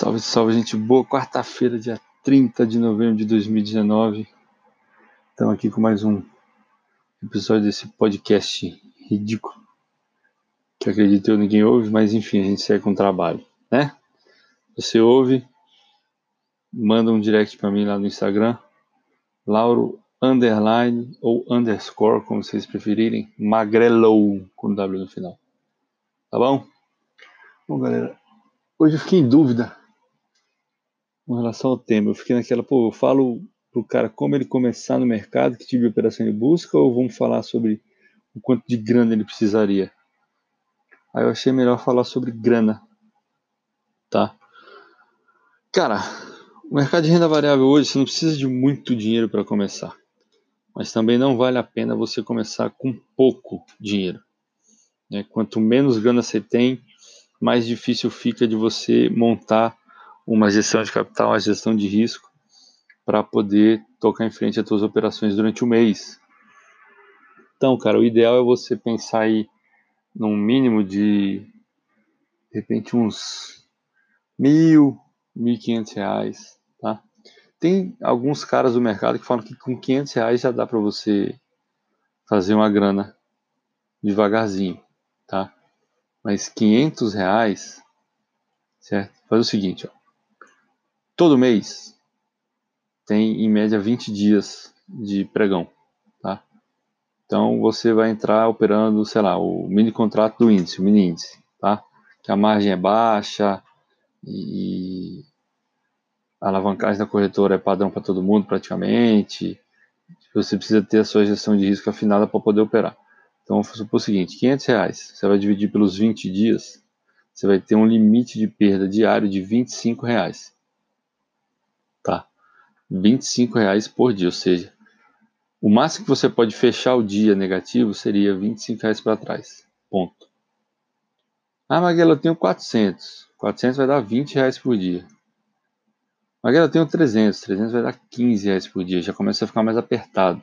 Salve, salve, gente boa. Quarta-feira, dia 30 de novembro de 2019. Estamos aqui com mais um episódio desse podcast ridículo. Que acredito eu ninguém ouve, mas enfim, a gente segue com o trabalho, né? Você ouve, manda um direct para mim lá no Instagram, Lauro underline ou underscore, como vocês preferirem, magrelou com W no final. Tá bom? Bom, galera, hoje eu fiquei em dúvida com relação ao tema. Eu fiquei naquela, pô, eu falo pro cara como ele começar no mercado, que tipo de operação ele busca, ou vamos falar sobre o quanto de grana ele precisaria? Aí eu achei melhor falar sobre grana, tá? Cara, o mercado de renda variável hoje você não precisa de muito dinheiro para começar, mas também não vale a pena você começar com pouco dinheiro. Né? Quanto menos grana você tem, mais difícil fica de você montar uma gestão de capital, uma gestão de risco para poder tocar em frente as suas operações durante o mês. Então, cara, o ideal é você pensar aí num mínimo de, de repente, uns mil, mil e quinhentos reais, tá? Tem alguns caras do mercado que falam que com quinhentos reais já dá para você fazer uma grana devagarzinho, tá? Mas quinhentos reais, certo? Faz o seguinte, ó. Todo mês tem em média 20 dias de pregão, tá? Então você vai entrar operando, sei lá, o mini contrato do índice, o mini índice, tá? Que a margem é baixa e a alavancagem da corretora é padrão para todo mundo praticamente. Você precisa ter a sua gestão de risco afinada para poder operar. Então vamos supor o seguinte, 500 reais, você vai dividir pelos 20 dias, você vai ter um limite de perda diário de 25 reais. Tá? 25 reais por dia, ou seja, o máximo que você pode fechar o dia negativo seria 25 reais para trás. Ponto. Ah, Maguela, eu tenho 400. 400 vai dar 20 reais por dia. Maguela, eu tenho 300. 300 vai dar 15 reais por dia. Já começa a ficar mais apertado.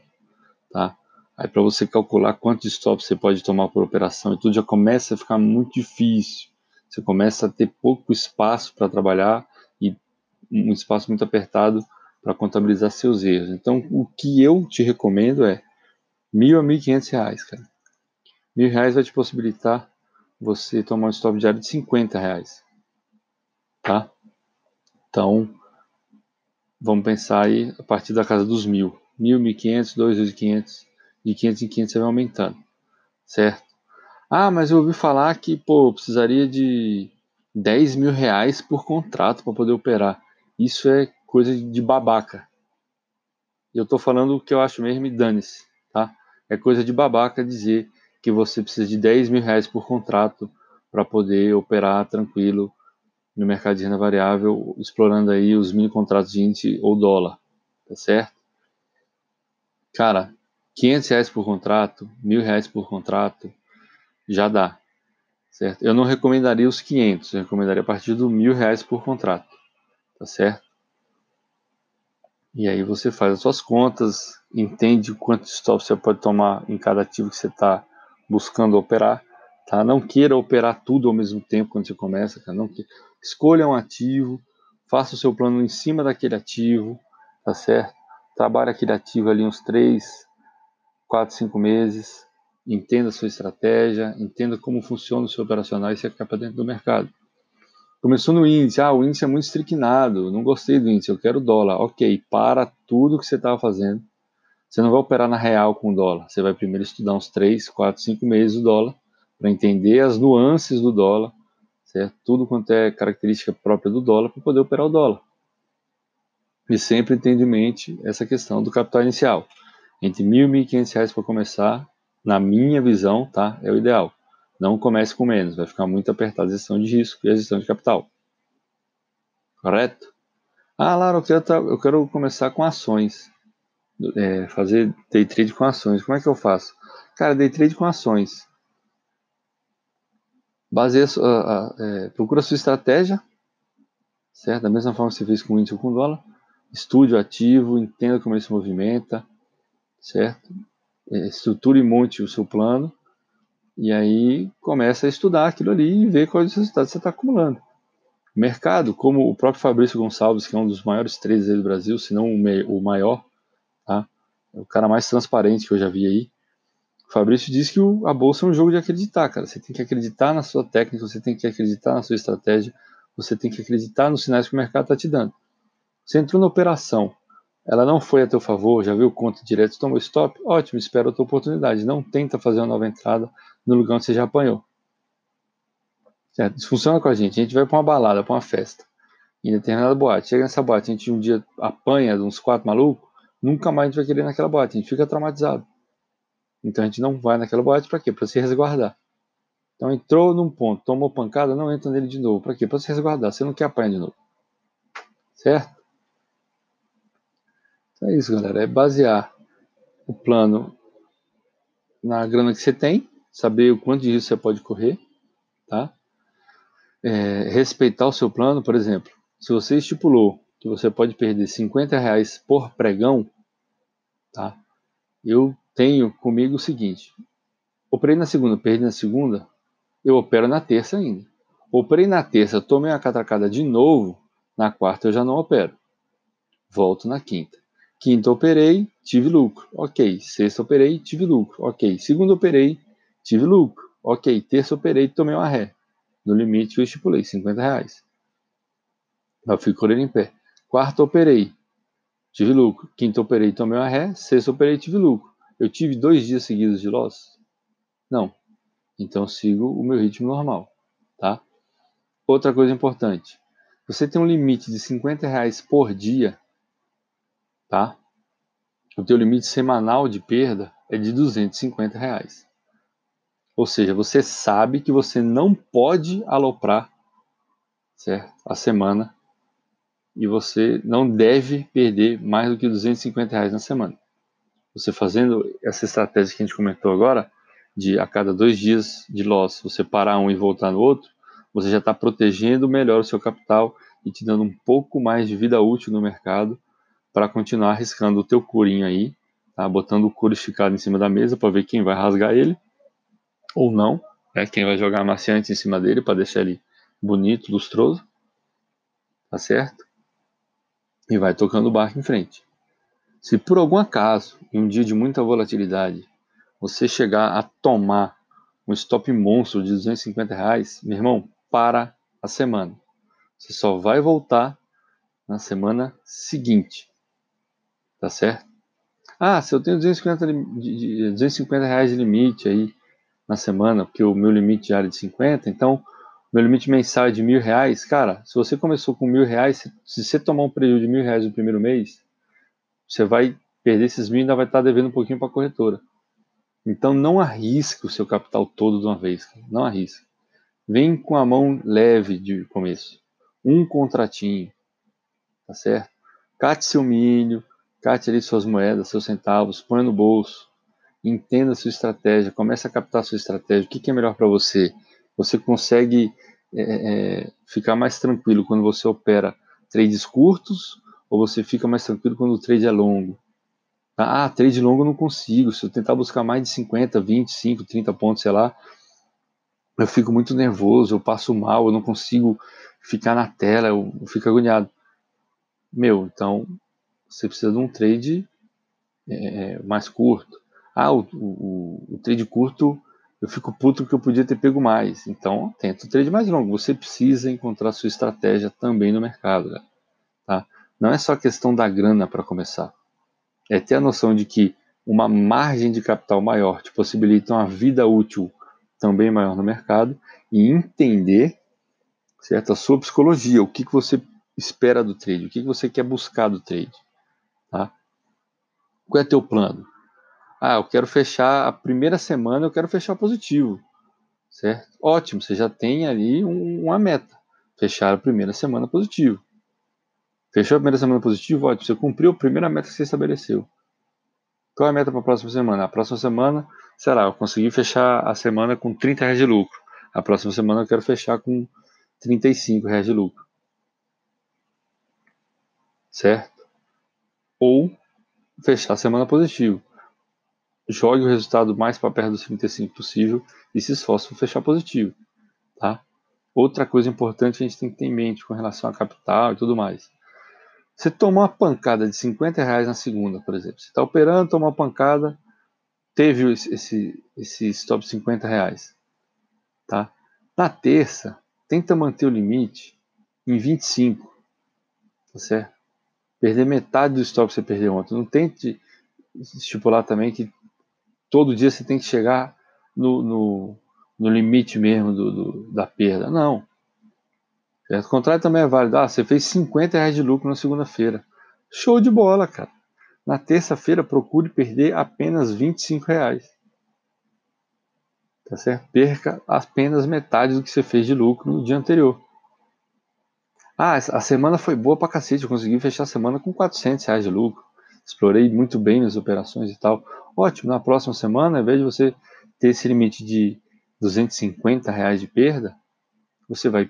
Tá? Aí para você calcular quantos stops você pode tomar por operação e tudo já começa a ficar muito difícil. Você começa a ter pouco espaço para trabalhar e um espaço muito apertado para contabilizar seus erros. Então, o que eu te recomendo é mil a mil quinhentos reais, cara. Mil reais vai te possibilitar você tomar um stop diário de 50 reais, tá? Então, vamos pensar aí a partir da casa dos mil. Mil, mil quinhentos, dois, dois quinhentos, de quinhentos em quinhentos você vai aumentando, certo? Ah, mas eu ouvi falar que, pô, precisaria de 10 mil reais por contrato para poder operar. Isso é coisa de babaca. Eu estou falando o que eu acho mesmo e dane-se, tá? É coisa de babaca dizer que você precisa de 10 mil reais por contrato para poder operar tranquilo no mercado de renda variável, explorando aí os mini contratos de índice ou dólar, tá certo? Cara, 500 reais por contrato, mil reais por contrato, já dá, certo? Eu não recomendaria os 500, eu recomendaria a partir do mil reais por contrato tá certo? E aí você faz as suas contas, entende quanto stop você pode tomar em cada ativo que você está buscando operar, tá? Não queira operar tudo ao mesmo tempo quando você começa, cara. Não que... Escolha um ativo, faça o seu plano em cima daquele ativo, tá certo? Trabalhe aquele ativo ali uns 3, 4, 5 meses, entenda a sua estratégia, entenda como funciona o seu operacional e se para dentro do mercado. Começou no índice, ah, o índice é muito estricnado, não gostei do índice, eu quero dólar. Ok, para tudo que você estava fazendo. Você não vai operar na real com dólar. Você vai primeiro estudar uns 3, 4, 5 meses o dólar, para entender as nuances do dólar, certo? Tudo quanto é característica própria do dólar, para poder operar o dólar. E sempre tendo em mente essa questão do capital inicial. Entre R$ 1.000 e R$ 1.500 para começar, na minha visão, tá? É o ideal. Não comece com menos, vai ficar muito apertado a gestão de risco e a gestão de capital. Correto? Ah, Lara, eu quero, eu quero começar com ações. É, fazer day trade com ações. Como é que eu faço? Cara, day trade com ações. Baseia, é, procura sua estratégia, certo? Da mesma forma que você fez com o índice ou com o dólar. Estude o ativo, entenda como ele se movimenta, certo? É, estruture e monte o seu plano e aí começa a estudar aquilo ali e ver quais os resultados você está acumulando. O mercado, como o próprio Fabrício Gonçalves, que é um dos maiores traders do Brasil, se não o maior, tá? É o cara mais transparente que eu já vi aí. O Fabrício diz que a bolsa é um jogo de acreditar, cara. Você tem que acreditar na sua técnica, você tem que acreditar na sua estratégia, você tem que acreditar nos sinais que o mercado está te dando. Você entrou na operação, ela não foi a teu favor, já viu o conto direto, tomou stop, ótimo, espera a tua oportunidade. Não tenta fazer uma nova entrada no lugar onde você já apanhou. Certo? Isso funciona com a gente. A gente vai para uma balada, para uma festa, em determinada boate. Chega nessa boate, a gente um dia apanha uns quatro malucos, nunca mais a gente vai querer naquela boate, a gente fica traumatizado. Então a gente não vai naquela boate para quê? Para se resguardar. Então entrou num ponto, tomou pancada, não entra nele de novo. Para quê? Para se resguardar. Você não quer apanhar de novo. Certo? Então é isso, galera. É basear o plano na grana que você tem, saber o quanto de risco você pode correr, tá? É, respeitar o seu plano, por exemplo, se você estipulou que você pode perder 50 reais por pregão, tá? Eu tenho comigo o seguinte: operei na segunda, perdi na segunda, eu opero na terça ainda. Operei na terça, tomei uma catracada de novo, na quarta eu já não opero. Volto na quinta. Quinta operei, tive lucro. Ok. Sexta operei, tive lucro. Ok. Segunda operei, tive lucro. Ok. Terça operei, tomei uma ré. No limite eu estipulei, 50 reais. Eu fico correndo em pé. Quarta operei, tive lucro. Quinta operei, tomei uma ré. Sexta operei, tive lucro. Eu tive dois dias seguidos de loss? Não. Então sigo o meu ritmo normal, tá? Outra coisa importante. Você tem um limite de 50 reais por dia, tá? O teu limite semanal de perda é de 250 reais. Ou seja, você sabe que você não pode aloprar, certo? A semana e você não deve perder mais do que 250 reais na semana. Você fazendo essa estratégia que a gente comentou agora, de a cada dois dias de loss você parar um e voltar no outro, você já está protegendo melhor o seu capital e te dando um pouco mais de vida útil no mercado para continuar arriscando o teu curinho aí, tá? botando o couro esticado em cima da mesa para ver quem vai rasgar ele ou não, né? quem vai jogar amaciante em cima dele para deixar ele bonito, lustroso, tá certo? E vai tocando o barco em frente. Se por algum acaso, em um dia de muita volatilidade, você chegar a tomar um stop monstro de 250 reais, meu irmão, para a semana. Você só vai voltar na semana seguinte. Tá certo? Ah, se eu tenho 250, de, 250 reais de limite aí na semana, porque o meu limite diário é de 50, então meu limite mensal é de mil reais, cara, se você começou com mil reais, se você tomar um prejuízo de mil reais no primeiro mês, você vai perder esses mil e ainda vai estar devendo um pouquinho para a corretora. Então não arrisque o seu capital todo de uma vez, não arrisque. Vem com a mão leve de começo, um contratinho, tá certo? Cate seu milho, cate ali suas moedas, seus centavos, põe no bolso, entenda a sua estratégia, comece a captar a sua estratégia, o que, que é melhor para você. Você consegue é, é, ficar mais tranquilo quando você opera trades curtos ou você fica mais tranquilo quando o trade é longo? Ah, trade longo eu não consigo. Se eu tentar buscar mais de 50, 25, 30 pontos, sei lá, eu fico muito nervoso, eu passo mal, eu não consigo ficar na tela, eu, eu fico agoniado. Meu, então você precisa de um trade é, mais curto. Ah, o, o, o, trade curto eu fico puto porque eu podia ter pego mais. Então, tenta o trade mais longo. Você precisa encontrar sua estratégia também no mercado. Né? Tá? Não é só questão da grana para começar. É ter a noção de que uma margem de capital maior te possibilita uma vida útil também maior no mercado e entender certo? a sua psicologia, o que, que você espera do trade, o que, que você quer buscar do trade. Tá? Qual é teu plano? Ah, eu quero fechar a primeira semana, eu quero fechar positivo. Certo? Ótimo, você já tem ali um, uma meta. Fechar a primeira semana positivo. Fechou a primeira semana positivo? Ótimo, você cumpriu a primeira meta que você estabeleceu. Qual é a meta para a próxima semana? A próxima semana, sei lá, eu consegui fechar a semana com 30 reais de lucro. A próxima semana eu quero fechar com 35 reais de lucro. Certo? Ou fechar a semana positivo. Jogue o resultado mais para perto dos 35 possível e se esforce para fechar positivo. Tá? outra coisa importante a gente tem que ter em mente com relação a capital e tudo mais. Você tomou uma pancada de 50 reais na segunda, por exemplo. Você está operando, tomou uma pancada, teve esse, esse stop de 50 reais. Tá? Na terça, tenta manter o limite em 25. Tá certo? Perder metade do stop que você perdeu ontem. Não tente estipular também que todo dia você tem que chegar no, no, no limite mesmo do, do, da perda. Não. Certo? O contrário também é válido. Ah, você fez 50 reais de lucro na segunda-feira. Show de bola, cara. Na terça-feira, procure perder apenas 25 reais. Tá certo? Perca apenas metade do que você fez de lucro no dia anterior. Ah, a semana foi boa pra cacete. Eu consegui fechar a semana com 400 reais de lucro. Explorei muito bem minhas operações e tal. Ótimo, na próxima semana, ao invés de você ter esse limite de 250 reais de perda, você vai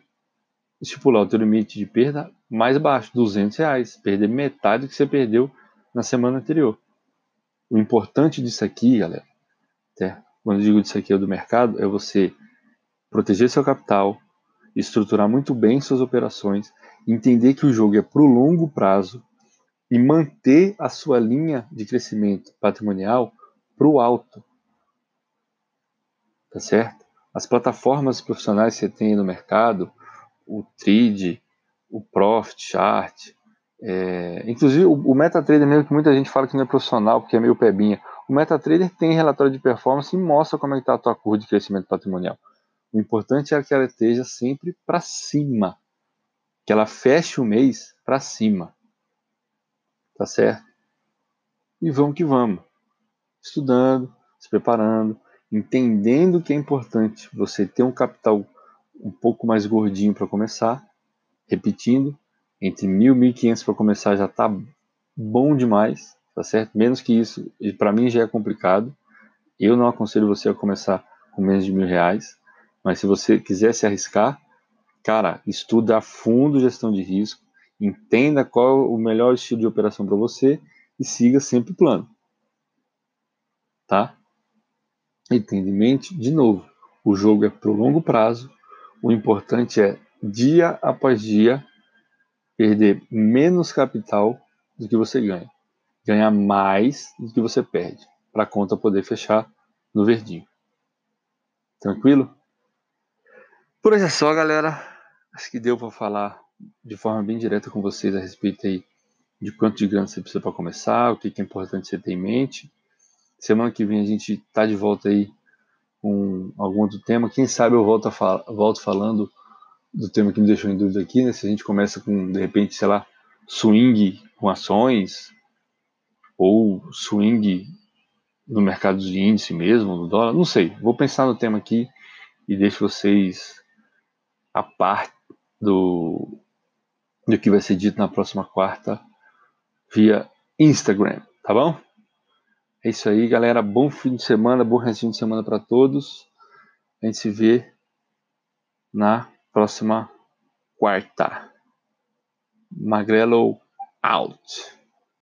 estipular o teu limite de perda mais baixo, 200 reais, perder metade do que você perdeu na semana anterior. O importante disso aqui, galera, até quando eu digo disso aqui é do mercado, é você proteger seu capital, estruturar muito bem suas operações, entender que o jogo é para o longo prazo e manter a sua linha de crescimento patrimonial para o alto. Tá certo? As plataformas profissionais que você tem no mercado, o Trade, o Profit Chart, é, inclusive o, o MetaTrader mesmo que muita gente fala que não é profissional porque é meio pebinha. O MetaTrader tem relatório de performance e mostra como é está a tua curva de crescimento patrimonial. O importante é que ela esteja sempre para cima, que ela feche o mês para cima, tá certo? E vamos que vamos, estudando, se preparando, entendendo que é importante você ter um capital um pouco mais gordinho para começar, repetindo, entre mil e mil quinhentos para começar já está bom demais, tá certo? Menos que isso, para mim já é complicado. Eu não aconselho você a começar com menos de mil reais, mas se você quiser se arriscar, cara, estuda a fundo gestão de risco, entenda qual é o melhor estilo de operação para você e siga sempre o plano, tá? Entendimento de novo, o jogo é para o longo prazo, o importante é, dia após dia, perder menos capital do que você ganha. Ganhar mais do que você perde, para a conta poder fechar no verdinho. Tranquilo? Por hoje é só, galera. Acho que deu para falar de forma bem direta com vocês a respeito aí de quanto de grana você precisa para começar, o que é importante você ter em mente. Semana que vem a gente tá de volta aí com algum outro tema. Quem sabe eu volto, fal volto falando do tema que me deixou em dúvida aqui, né? Se a gente começa com, de repente, sei lá, swing com ações, ou swing no mercado de índice mesmo, no dólar, não sei. Vou pensar no tema aqui e deixo vocês a parte do, do que vai ser dito na próxima quarta via Instagram, tá bom? É isso aí, galera. Bom fim de semana, bom restinho de semana para todos. A gente se vê na próxima quarta. Magrelo out.